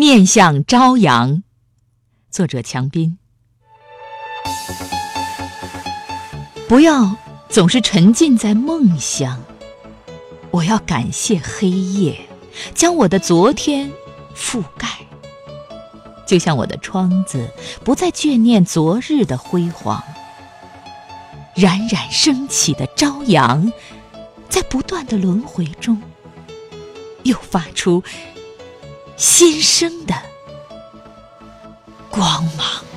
面向朝阳，作者强斌。不要总是沉浸在梦乡，我要感谢黑夜，将我的昨天覆盖。就像我的窗子不再眷念昨日的辉煌，冉冉升起的朝阳，在不断的轮回中，又发出新生的光芒。